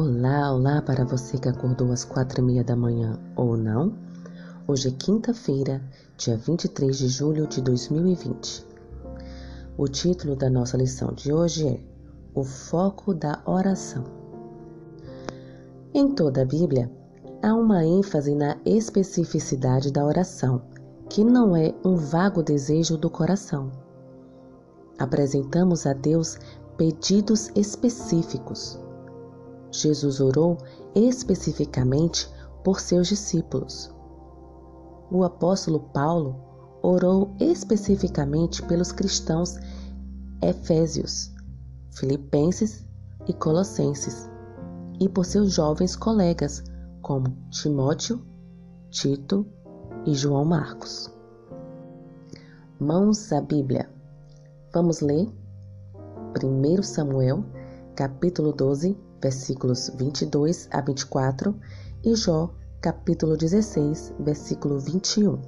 Olá, olá para você que acordou às quatro e meia da manhã ou não. Hoje é quinta-feira, dia 23 de julho de 2020. O título da nossa lição de hoje é O Foco da Oração. Em toda a Bíblia, há uma ênfase na especificidade da oração, que não é um vago desejo do coração. Apresentamos a Deus pedidos específicos Jesus orou especificamente por seus discípulos. O apóstolo Paulo orou especificamente pelos cristãos Efésios, Filipenses e Colossenses, e por seus jovens colegas como Timóteo, Tito e João Marcos. Mãos à Bíblia. Vamos ler 1 Samuel, capítulo 12, versículos 22 a 24, e Jó, capítulo 16, versículo 21.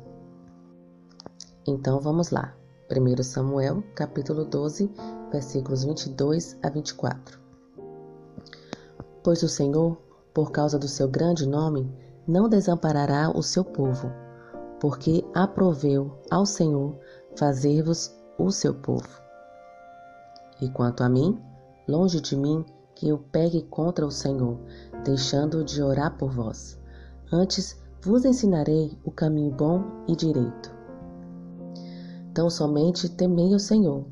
Então vamos lá. 1 Samuel, capítulo 12, versículos 22 a 24. Pois o Senhor, por causa do seu grande nome, não desamparará o seu povo, porque aproveu ao Senhor fazer-vos o seu povo. E quanto a mim, longe de mim que eu pegue contra o Senhor, deixando de orar por vós. Antes vos ensinarei o caminho bom e direito. Tão somente temei o Senhor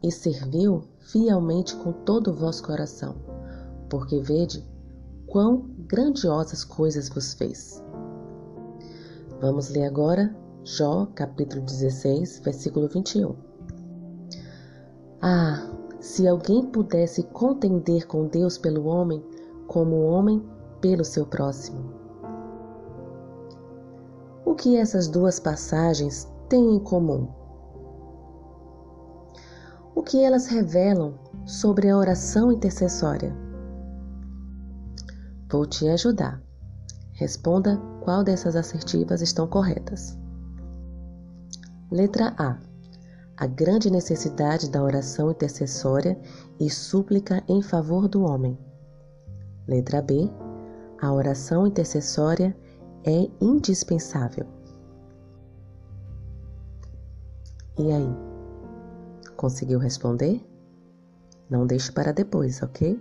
e servi-o fielmente com todo o vosso coração, porque vede quão grandiosas coisas vos fez. Vamos ler agora Jó, capítulo 16, versículo 21. Ah, se alguém pudesse contender com Deus pelo homem, como o homem pelo seu próximo. O que essas duas passagens têm em comum? O que elas revelam sobre a oração intercessória? Vou te ajudar. Responda qual dessas assertivas estão corretas. Letra A a grande necessidade da oração intercessória e súplica em favor do homem. Letra B. A oração intercessória é indispensável. E aí? Conseguiu responder? Não deixe para depois, ok?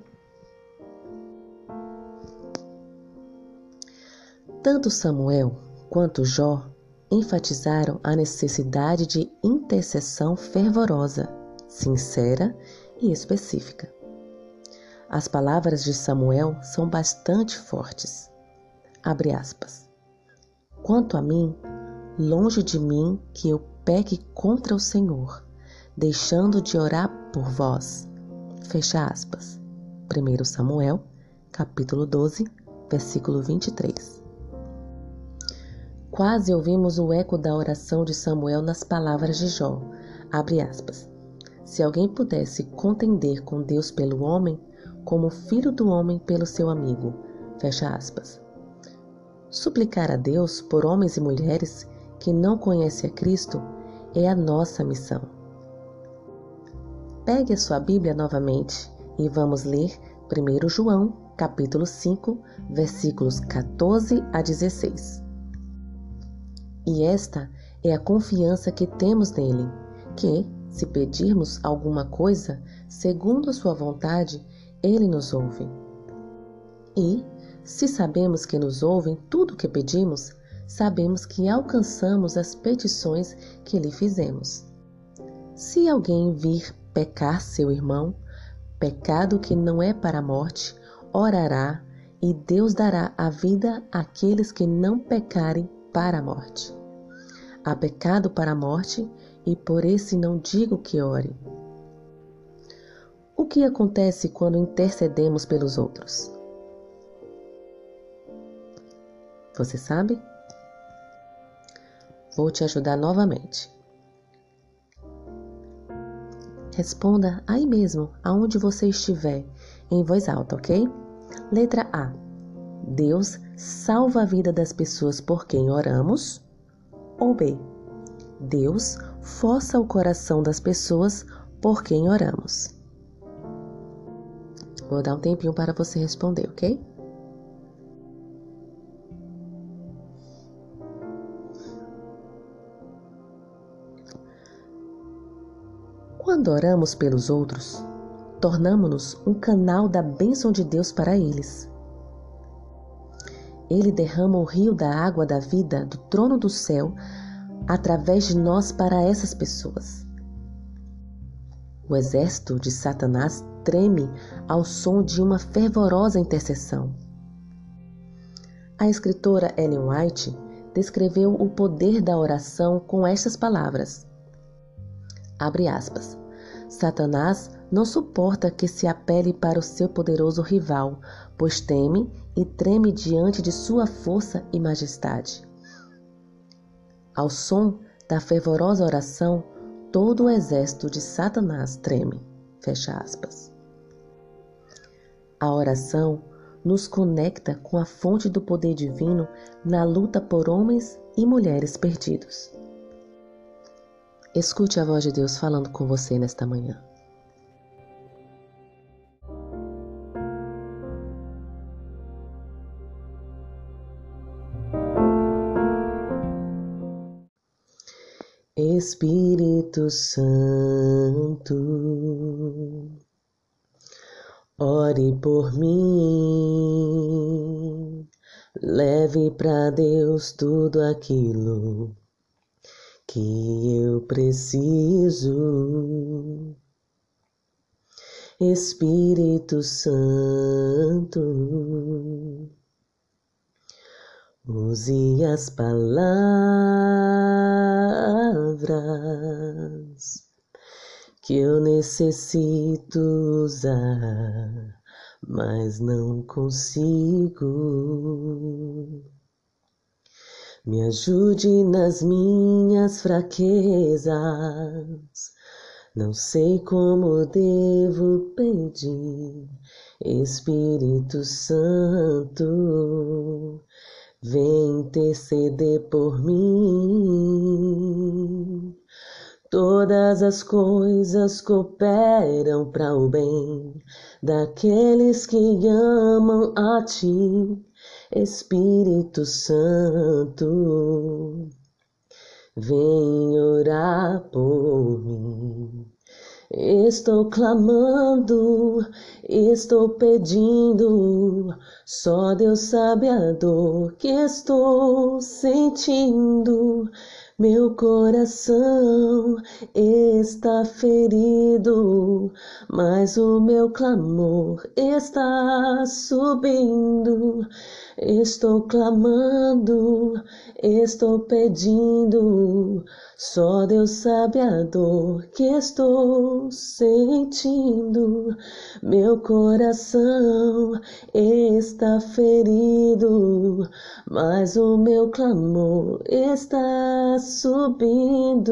Tanto Samuel quanto Jó enfatizaram a necessidade de intercessão fervorosa, sincera e específica. As palavras de Samuel são bastante fortes. Abre aspas. Quanto a mim, longe de mim que eu peque contra o Senhor, deixando de orar por vós. Fecha aspas. 1 Samuel, capítulo 12, versículo 23. Quase ouvimos o eco da oração de Samuel nas palavras de Jó. Se alguém pudesse contender com Deus pelo homem, como o filho do homem pelo seu amigo. Fecha aspas. Suplicar a Deus por homens e mulheres que não conhecem a Cristo é a nossa missão. Pegue a sua Bíblia novamente e vamos ler 1 João, capítulo 5, versículos 14 a 16. E esta é a confiança que temos nele, que, se pedirmos alguma coisa, segundo a sua vontade, ele nos ouve. E, se sabemos que nos ouvem tudo o que pedimos, sabemos que alcançamos as petições que lhe fizemos. Se alguém vir pecar seu irmão, pecado que não é para a morte, orará e Deus dará a vida àqueles que não pecarem para a morte. Há pecado para a morte, e por esse não digo que ore. O que acontece quando intercedemos pelos outros? Você sabe? Vou te ajudar novamente. Responda aí mesmo, aonde você estiver, em voz alta, ok? Letra A. Deus salva a vida das pessoas por quem oramos? Ou B. Deus força o coração das pessoas por quem oramos? Vou dar um tempinho para você responder, ok? Quando oramos pelos outros, tornamos-nos um canal da bênção de Deus para eles. Ele derrama o rio da água da vida do trono do céu através de nós para essas pessoas. O exército de Satanás treme ao som de uma fervorosa intercessão. A escritora Ellen White descreveu o poder da oração com estas palavras: Abre aspas. Satanás não suporta que se apele para o seu poderoso rival, pois teme e treme diante de sua força e majestade. Ao som da fervorosa oração, todo o exército de Satanás treme. Fecha aspas. A oração nos conecta com a fonte do poder divino na luta por homens e mulheres perdidos. Escute a voz de Deus falando com você nesta manhã. Espírito Santo, ore por mim, leve para Deus tudo aquilo que eu preciso. Espírito Santo, use as palavras que eu necessito usar, mas não consigo. Me ajude nas minhas fraquezas. Não sei como devo pedir, Espírito Santo, vem interceder por mim. Todas as coisas cooperam para o bem daqueles que amam a ti Espírito Santo, vem orar por mim. Estou clamando, estou pedindo, só Deus sabe a dor que estou sentindo. Meu coração está ferido, mas o meu clamor está subindo. Estou clamando, estou pedindo, só Deus sabe a dor que estou sentindo. Meu coração está ferido, mas o meu clamor está subindo.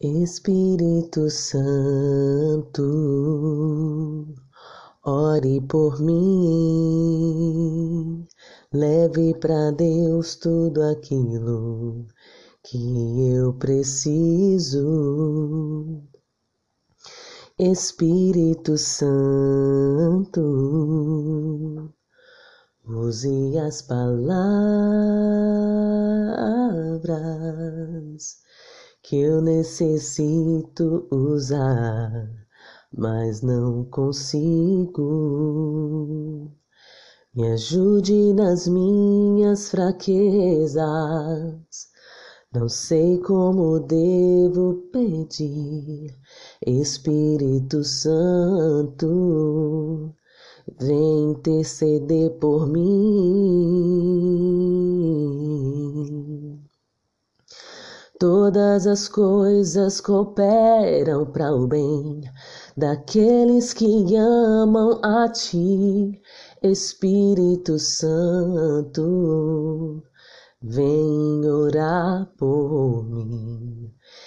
Espírito Santo Ore por mim, leve para Deus tudo aquilo que eu preciso. Espírito Santo, use as palavras que eu necessito usar mas não consigo. Me ajude nas minhas fraquezas. Não sei como devo pedir, Espírito Santo, vem interceder por mim. Todas as coisas cooperam para o bem daqueles que amam a Ti, Espírito Santo, vem orar por mim.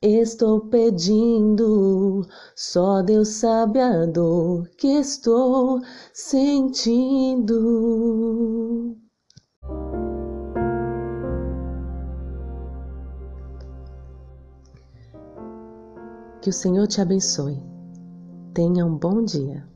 estou pedindo, só Deus sabe a dor que estou sentindo. Que o Senhor te abençoe. Tenha um bom dia.